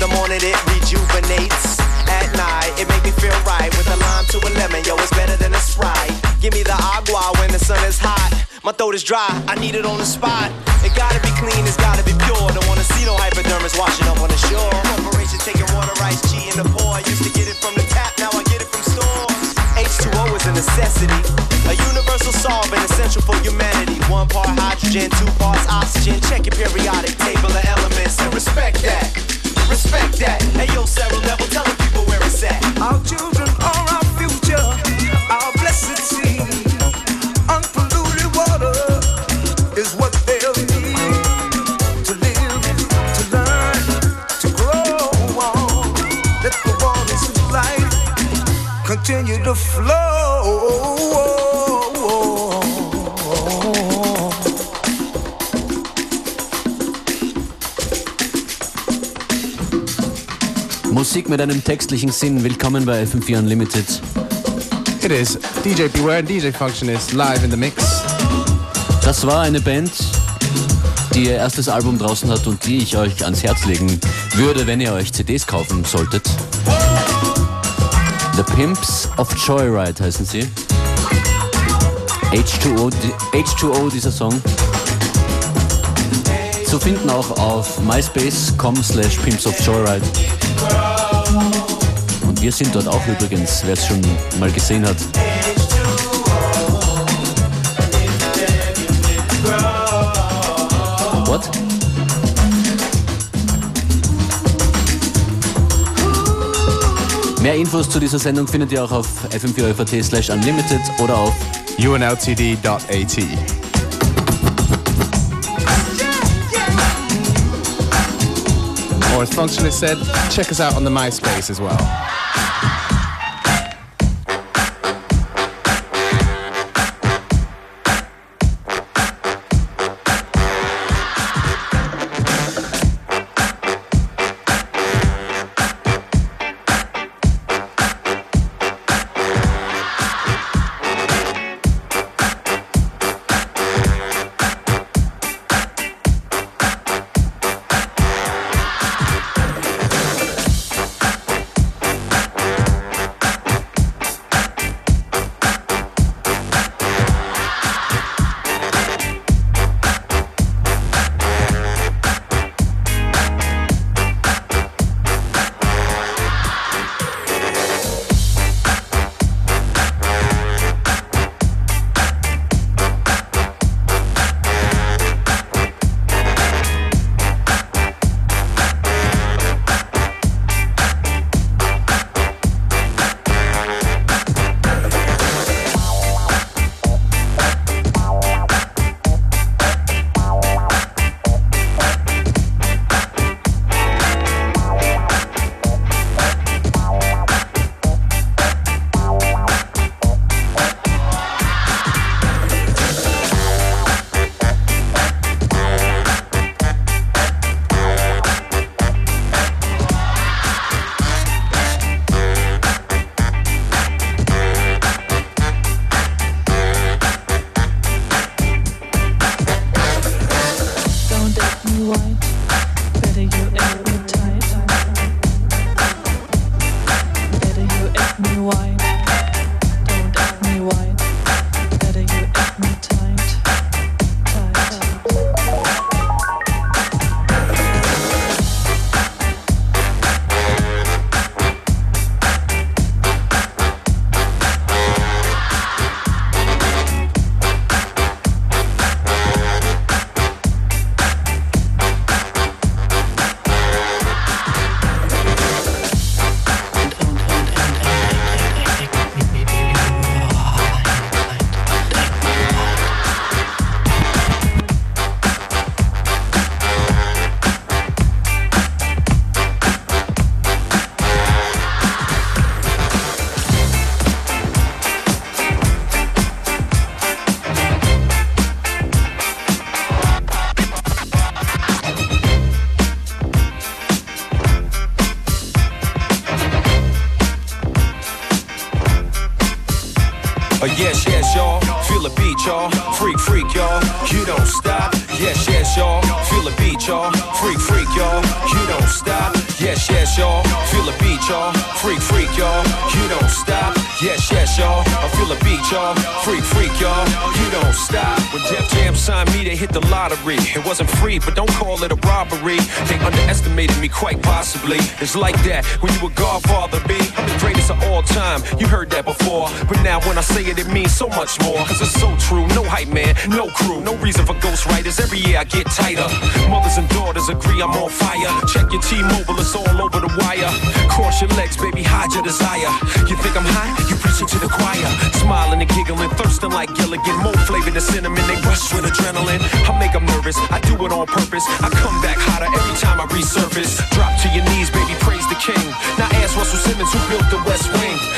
the morning, it rejuvenates. At night, it make me feel right. With a lime to a lemon, yo, it's better than a Sprite. Give me the agua when the sun is hot. My throat is dry, I need it on the spot. It gotta be clean, it's gotta be pure. Don't wanna see no hypodermis washing up on the shore. Corporation taking water rights, cheating the poor. I used to get it from the tap, now I get it from stores. H2O is a necessity, a universal solvent essential for humanity. One part hydrogen, two parts oxygen. Check your periodic table of elements and respect that. Respect that. Hey yo, Sarah Level, tell the people where it's at. Our children are our future, our blessed seed. Unpolluted water is what they'll need to live, to learn, to grow on. Let the waters of life continue to flow. Musik mit einem textlichen Sinn. Willkommen bei FM4 Unlimited. It is DJ Beware and DJ Functionist live in the mix. Das war eine Band, die ihr erstes Album draußen hat und die ich euch ans Herz legen würde, wenn ihr euch CDs kaufen solltet. The Pimps of Joyride heißen sie. H2O, die- H2O dieser Song. Zu finden auch auf myspace.com slash Pimps of Joyride. Wir sind dort auch übrigens, wer es schon mal gesehen hat. What? Mehr Infos zu dieser Sendung findet ihr auch auf fm4 slash unlimited oder auf unltd.at. Or as Functionist said, check us out on the MySpace as well. Y'all. Feel the beat, y'all. Freak, freak, y'all. You don't stop. Yes, yes, y'all. Feel the beat, y'all. Freak, freak, y'all. You don't stop. Yes, yes, y'all. I feel the beat, y'all. Freak, freak, y'all. You don't stop. When Def Jam signed me, they hit the lottery. It wasn't free, but don't call it a robbery. They underestimated me quite possibly. It's like that when you a godfather, B. I'm the greatest of all time. You heard that before. But now when I say it, it means so much more. Cause it's so true. No hype man, no crew, no reason for ghostwriters. Every year I get tighter. Mothers and daughters agree I'm on fire. Check your T-Mobile, it's all over the wire. Cross your legs, baby, hide your desire. You think I'm high? You preach it to the choir. Smiling and giggling, thirsting like Gilligan. More flavor than cinnamon, they rush with adrenaline. I make them nervous, I do it on purpose. I come back hotter every time I resurface. Drop to your knees, baby, praise the king. Now ask Russell Simmons who built the West Wing.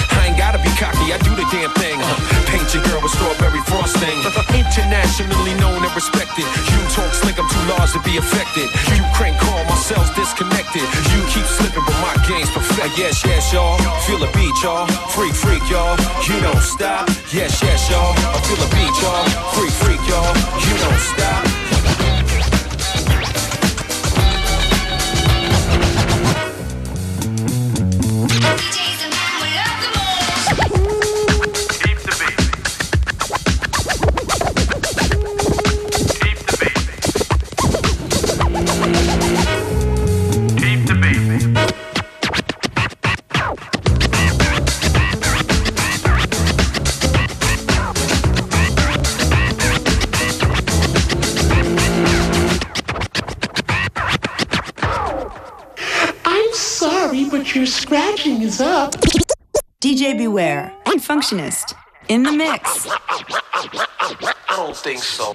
Cocky, I do the damn thing. Paint your girl with strawberry frosting. Internationally known and respected. You talk slick, I'm too large to be affected. You crank call, my cells disconnected. You keep slipping, but my game's perfect. Yes, yes, y'all. Feel the beat, y'all. Freak, freak, y'all. You don't stop. Yes, yes, y'all. I feel the beat, y'all. Freak, freak, y'all. You don't stop. Sorry, your scratching is up. DJ Beware and Functionist in the mix. I don't think so.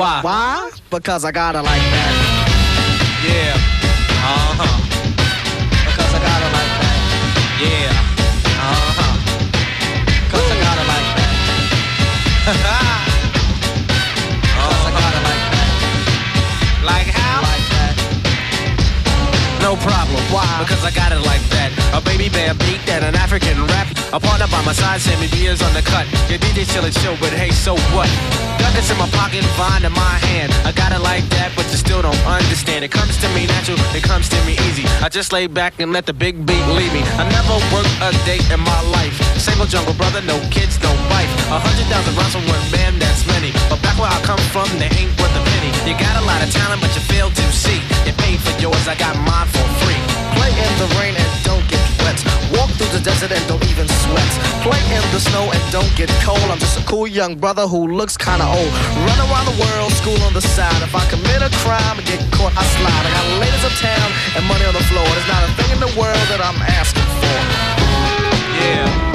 Why? Why? Because I gotta like that. Yeah. Uh huh. Because I gotta like that. Yeah. no problem. Why? Because I got it like that. A baby bear beat that an African rap. A partner by my side, Sammy Beers on the cut. Your DJ chillin' chill, but hey, so what? Ducats in my pocket, vine in my hand. I got it like that, but you still don't understand. It comes to me natural, it comes to me easy. I just lay back and let the big beat lead me. I never worked a day in my life. Single jungle brother, no kids, no wife. A hundred thousand rounds from one man, that's many. But back where I come from, they ain't worth a penny. You got a lot of talent, but you fail to see. You paid for yours, I got mine for free. Play in the rain and don't get wet. Walk through the desert and don't even sweat. Play in the snow and don't get cold. I'm just a cool young brother who looks kinda old. Run around the world, school on the side. If I commit a crime and get caught, I slide. I got ladies of town and money on the floor. There's not a thing in the world that I'm asking for. Yeah.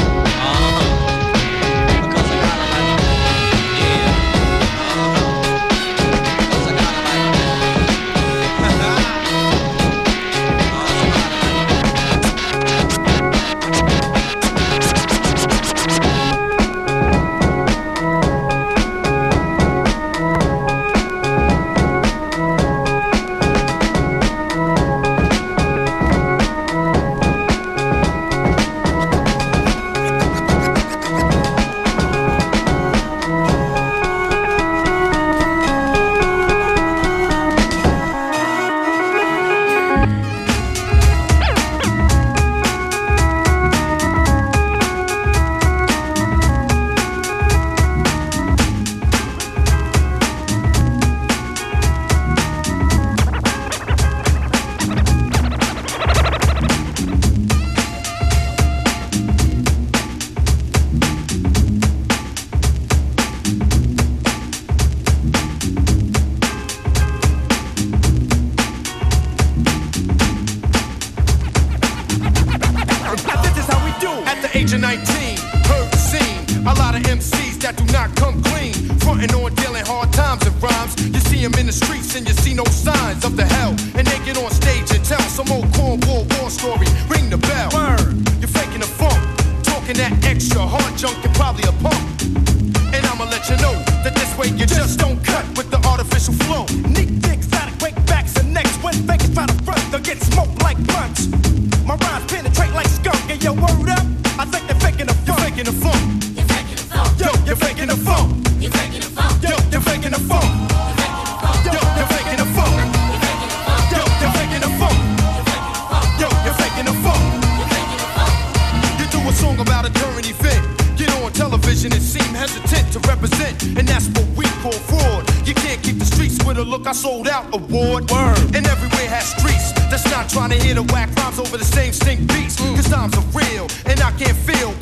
rhymes over the same stink beats. Mm. Cause times are real, and I can't feel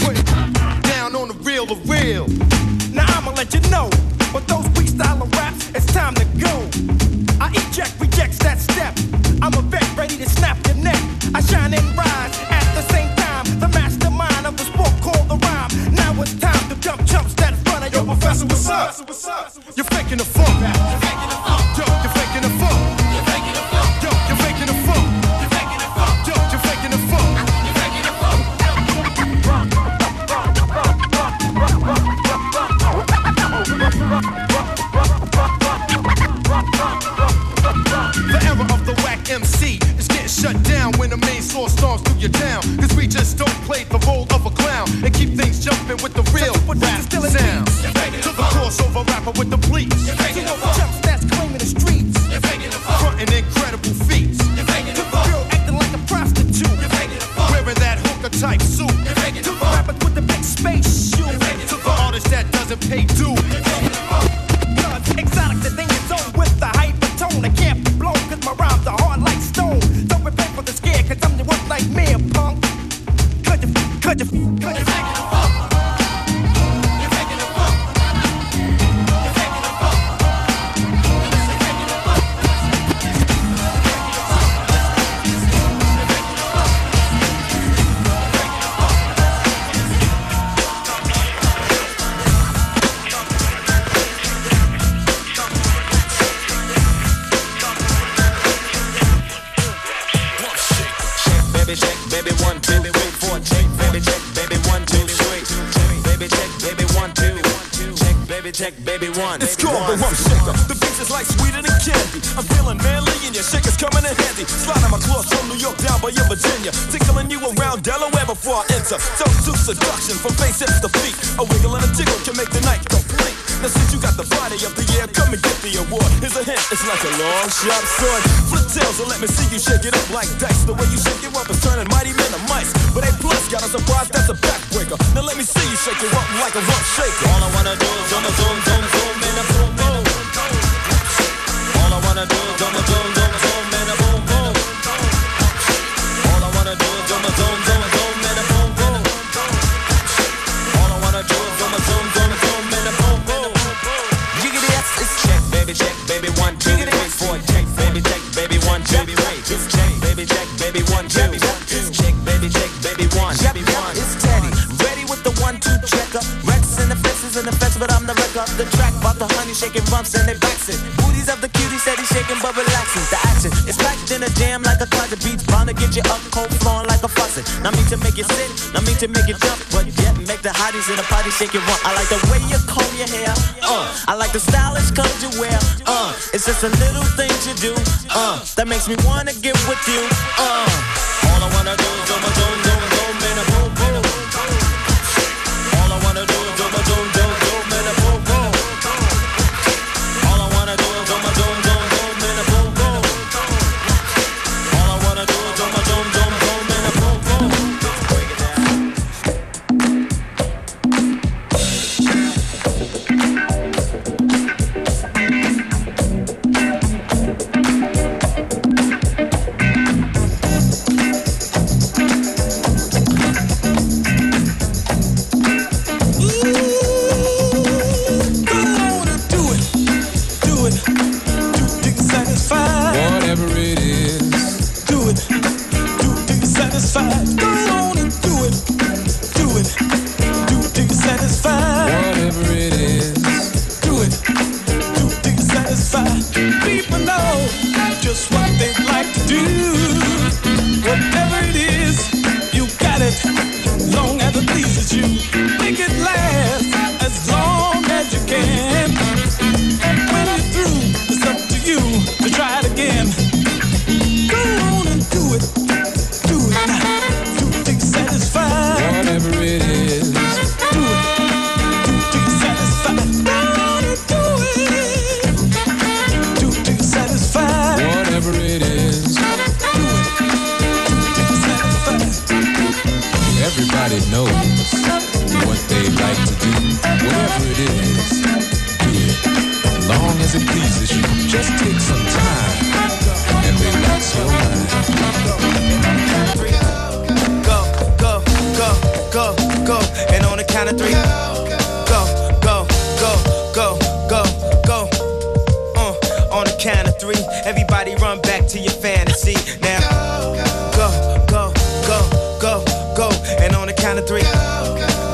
down on the real, the real. Now I'ma let you know, but those Baby one, two, three, four, check, baby check, baby one, two, three, baby check, baby one, two, check, baby check, baby one. It's called the rump shaker. The beats is like sweeter than candy. I'm feeling manly and your shaker's coming in handy. Sliding my claws from New York down by your Virginia. Tickling you around Delaware before I enter. So to seduction from face hips to feet. A wiggle and a jiggle can make the night complete. Now since you got the body of the year, come and get the award. Here's a hint, it's like a long sharp sword. Flip tails and let me see you shake it up like dice. The way you shake it up is turning mighty men to mice. But A plus got a surprise, that's a backbreaker. Now let me see you shake it up like a rump shaker. All I wanna do is zoom, zoom, zoom, zoom, and a boom, boom. All I wanna do is zoom, zoom, zoom, bumps and they it. Booties of the cutie said he's shaking but relaxing. The action is packed in a jam like a closet beats. Bound to get you up cold flowing like a faucet. Not mean to make you sit, not mean to make you jump, but yet make the hotties in the party shake it rump. I like the way you comb your hair. Uh, I like the stylish clothes you wear. Uh, it's just a little things you do. Uh, that makes me wanna get with you. Uh. Go, go. And on the count of three. Go, go, go, go, go, go. Uh, on the count of three. Everybody run back to your fantasy. Now, go, go, go, go, go. And on the count of three.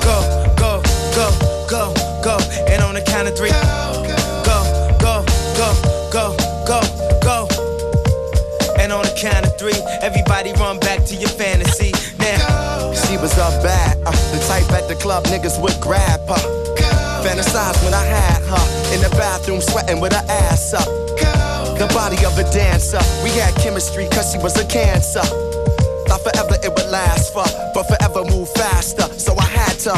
Go, go, go, go, go. And on the count of three. Go, go, go, go, go, go. And on the count of three, everybody run back to your fantasy. The club niggas would grab her. Fantasize when I had her in the bathroom sweating with her ass up. The body of a dancer, we had chemistry cause she was a cancer. Thought forever it would last for, but forever move faster, so I had to.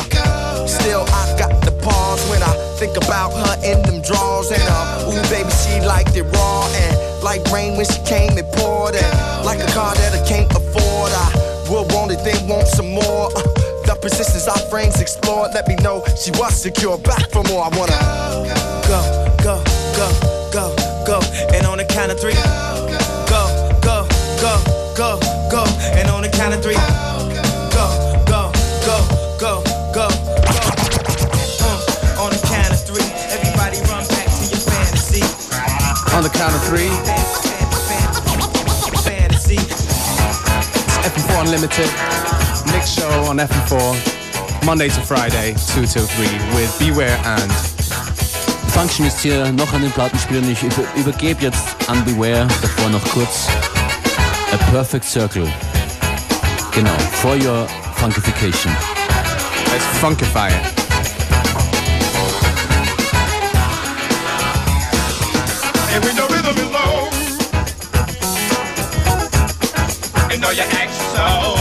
Still, I got the pause when I think about her in them drawers. And uh, ooh, baby, she liked it raw and like rain when she came and poured. And like a car that I can't afford, I would want it, then want some more. Uh, the persistence our frames explored. Let me know she was secure. Back for more, I wanna go, go, go, go, go, and on the count of three, go, go, go, go, go, and on the count of three, go, go, go, go, go, uh, on the count of three, everybody run back to your fantasy. On the count of three. Fantasy. It's FM4 Unlimited. Mix show on FM4. Monday to Friday, 2 till 3 with Beware and Function ist hier noch an den Plattenspielern. Ich über, übergebe jetzt an Beware, davor noch kurz A Perfect Circle. Genau, for your funkification. Let's funkify it. And when the rhythm is low, you know you act so.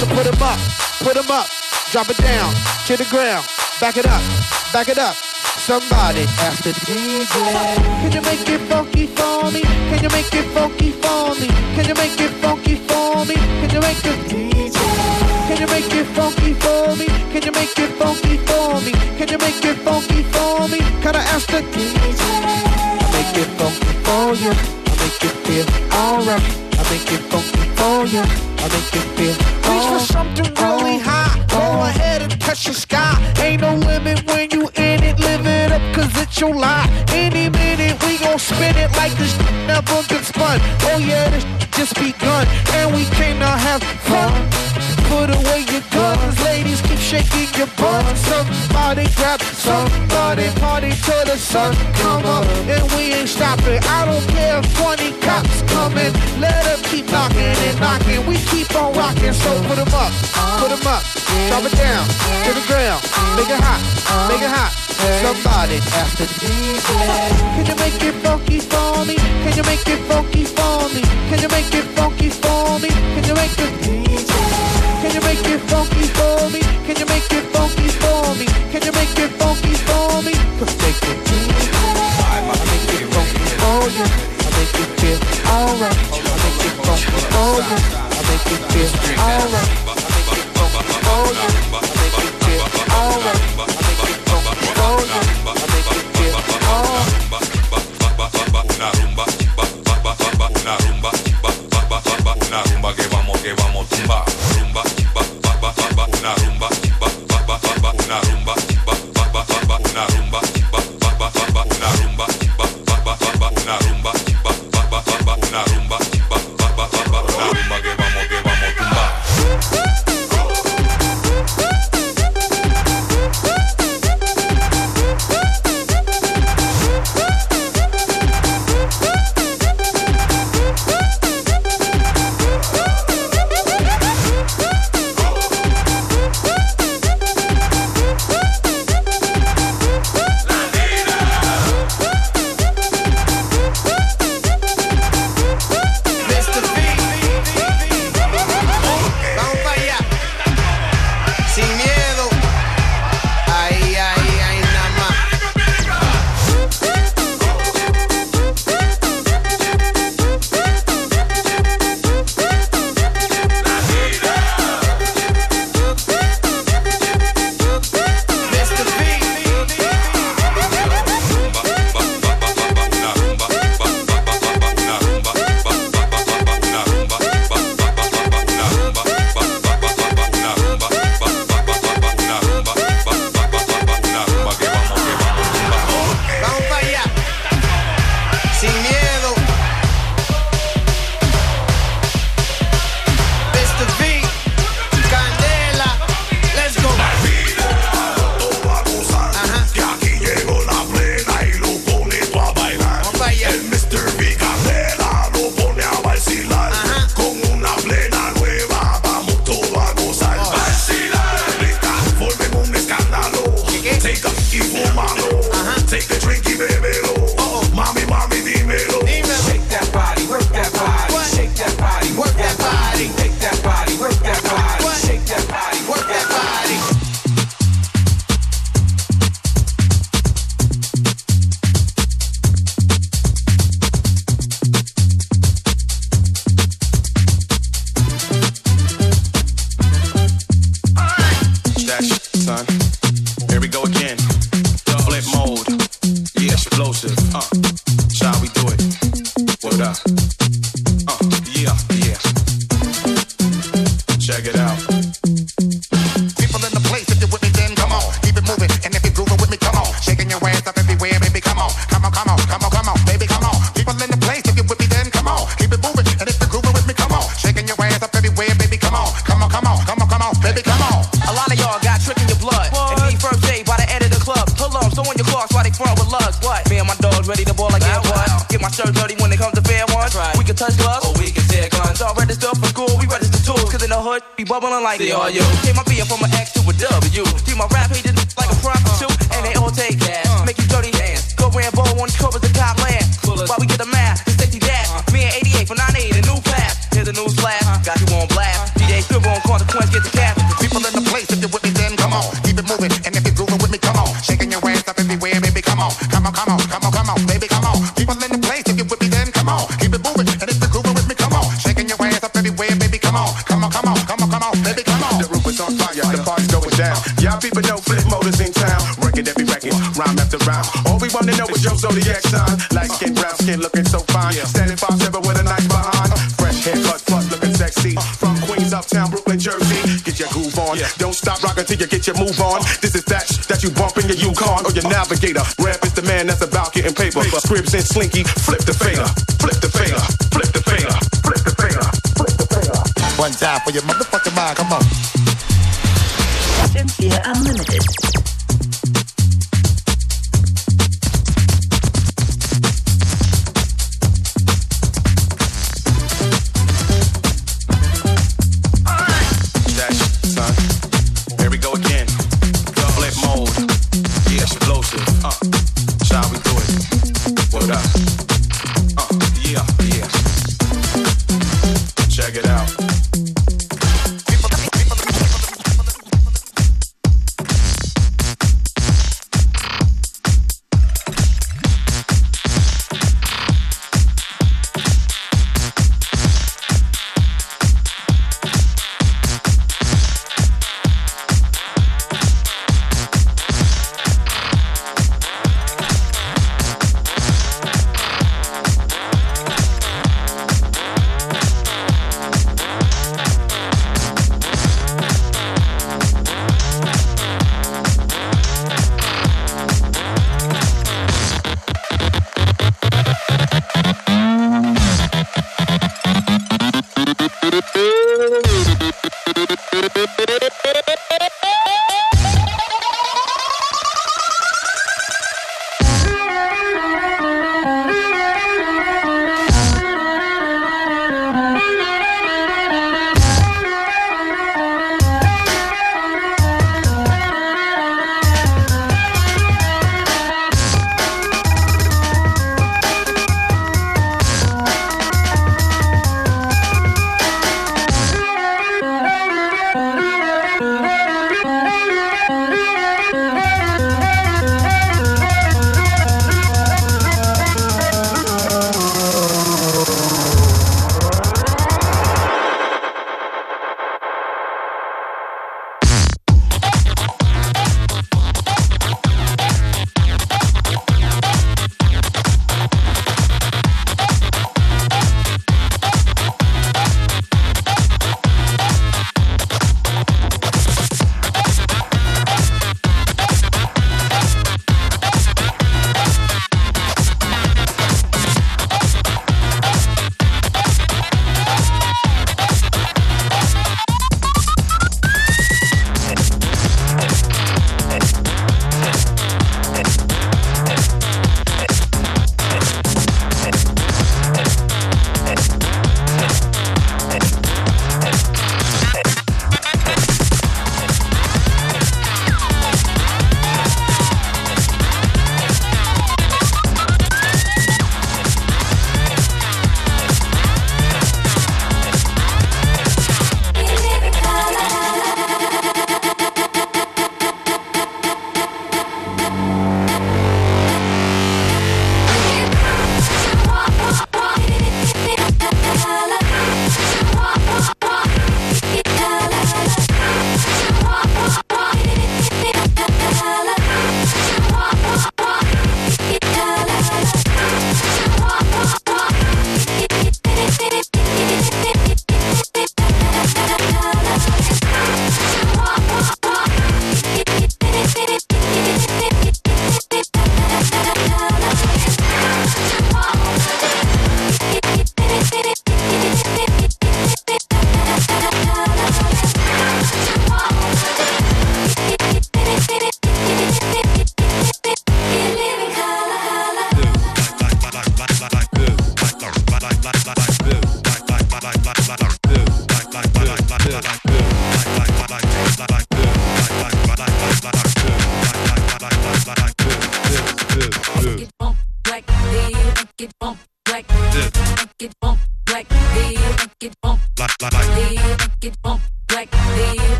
So put 'em up, put 'em up, drop it down to the ground, back it up, back it up. Somebody ask the DJ. Can you make it funky for me? Can you make it funky for me? Can you make it funky for me? Can you make it DJ? Can you make it funky for me? Can you make it funky for me? Can you make it funky for me? Can I ask the DJ? I make it funky for you. I make it feel alright. I make it funky for you. I make it feel Reach for something really high. Go ahead and touch the sky. Ain't no limit when you in it. Live it up cause it's your life. Any minute we gon' spin it like this never been spun. Oh yeah, this just begun. And we came to have fun. Put away your guns, ladies, shaking your butt. Somebody grab somebody, party till the sun come up, and we ain't stopping. I don't care if 20 cops coming, let them keep knocking and knocking. We keep on rocking, so put 'em up, put 'em up, drop it down to the ground, make it hot, make it hot. Somebody the DJ, can you make it funky for me? Can you make it funky for me? Can you make it funky for me? Can you make it DJ? Can you make it funky for me? Can you make it funky for me? Can you make it funky for me? Take it to me. I make it funky for you. I make feel alright. I make it funky for you. I make feel alright. I make it funky for you. I make feel alright. I make it funky for you. I make feel alright ba ba ba una rumba que vamos que vamos rumba. rumba rumba, rumba, ba ba una rumba Rumba, rumba, rumba, ba una rumba Rumba, rumba, rumba, ba una rumba getting paper. Scribs and slinky, flip the finger. flip the finger. flip the finger. flip the finger. flip the finger. One time for your motherfucking mind, come on.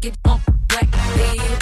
get on black, baby.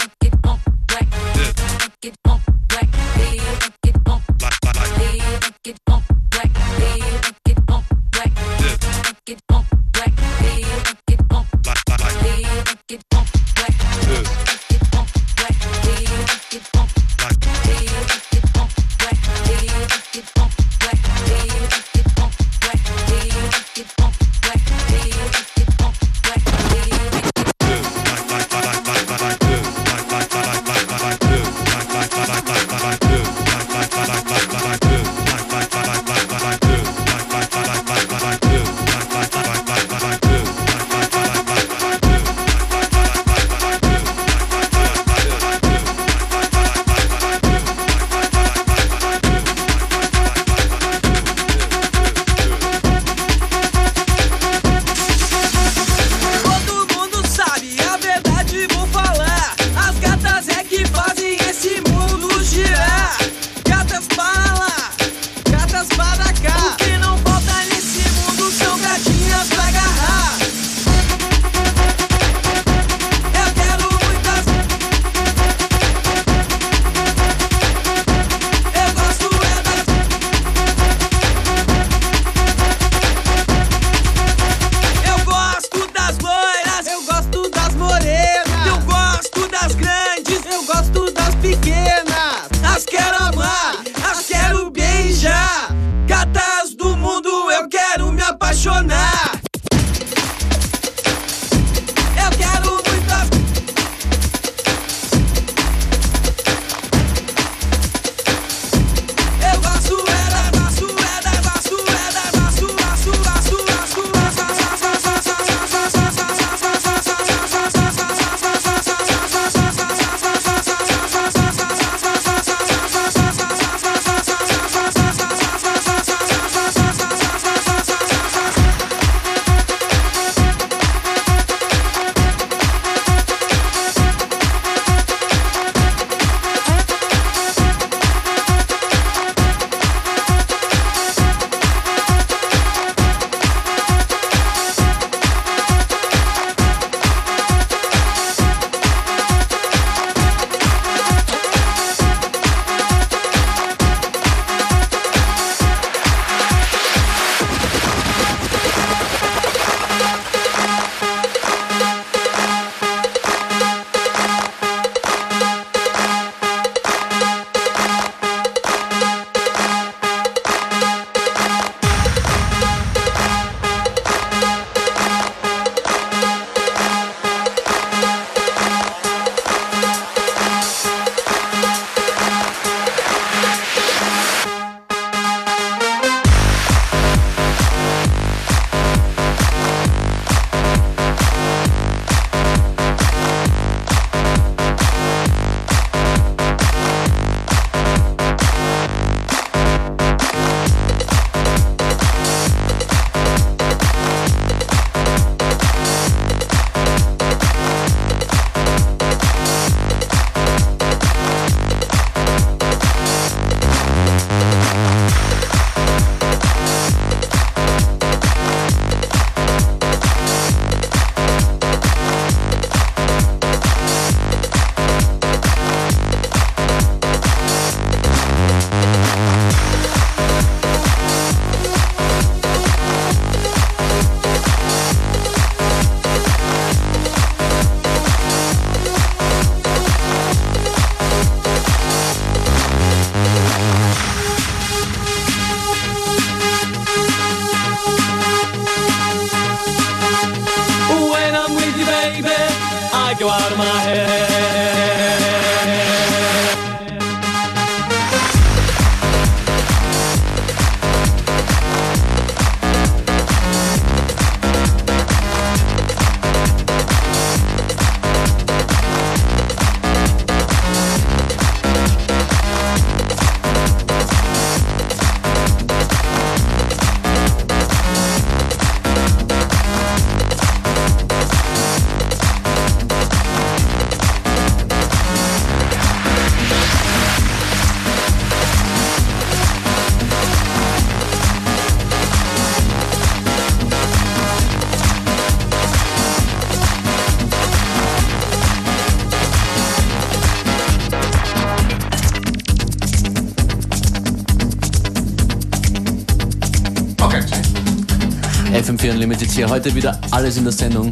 FM4 Unlimited hier. Heute wieder alles in der Sendung.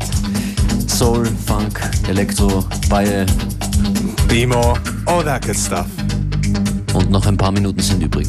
Soul, Funk, Elektro, Baye. Bemo, all that good stuff. Und noch ein paar Minuten sind übrig.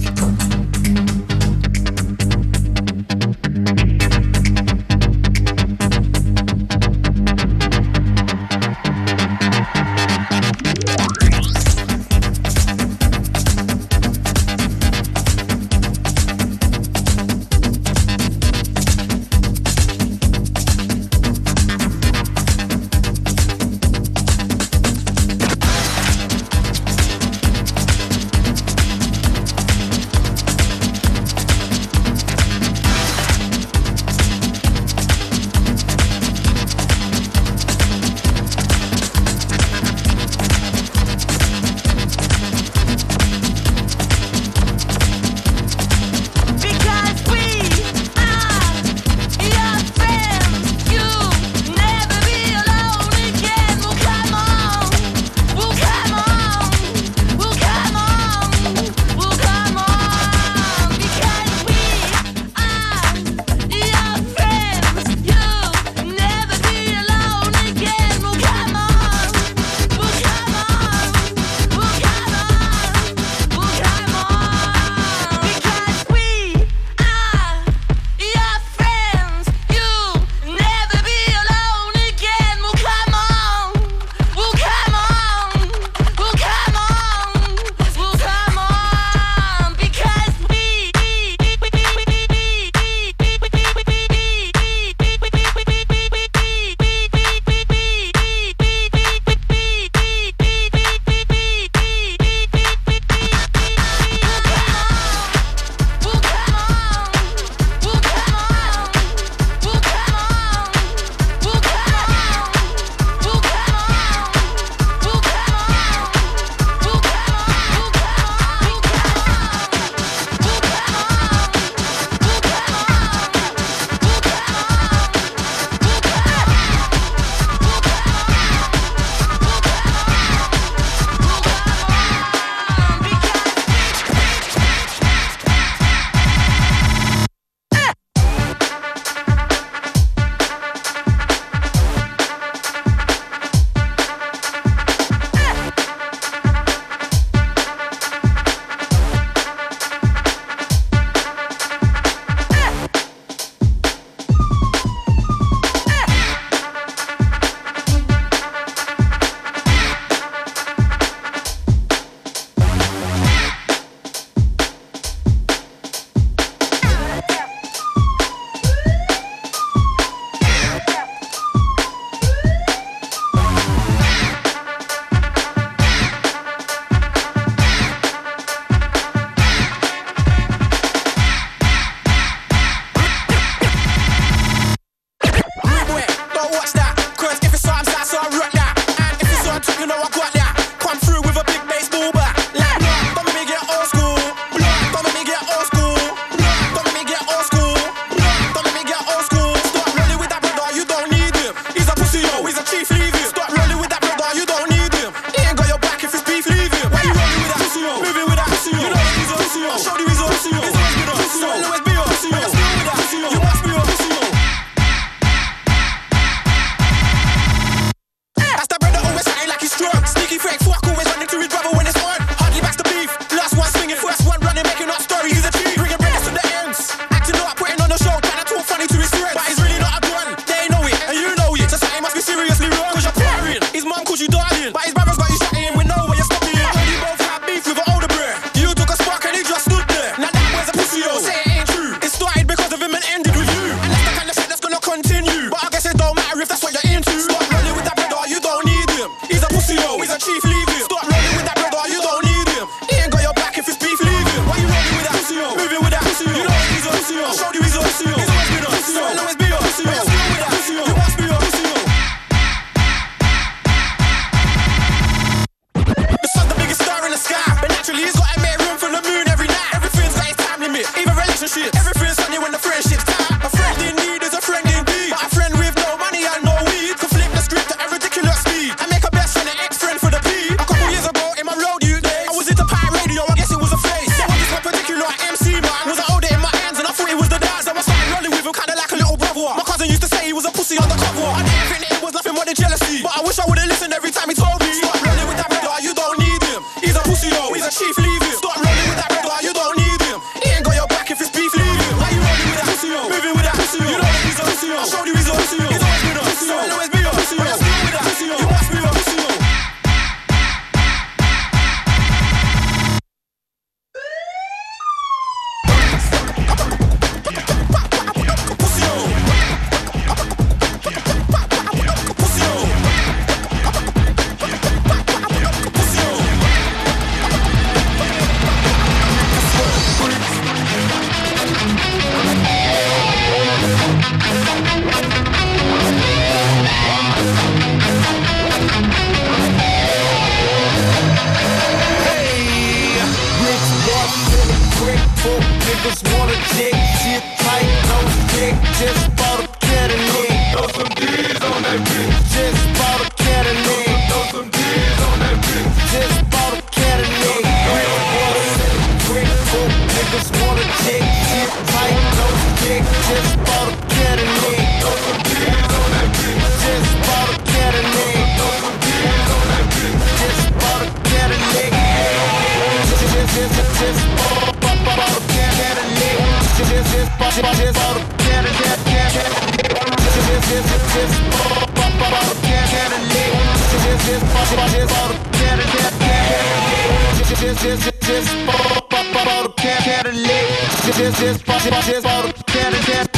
just just for for the Cadillac. Just just for just for the Cadillac.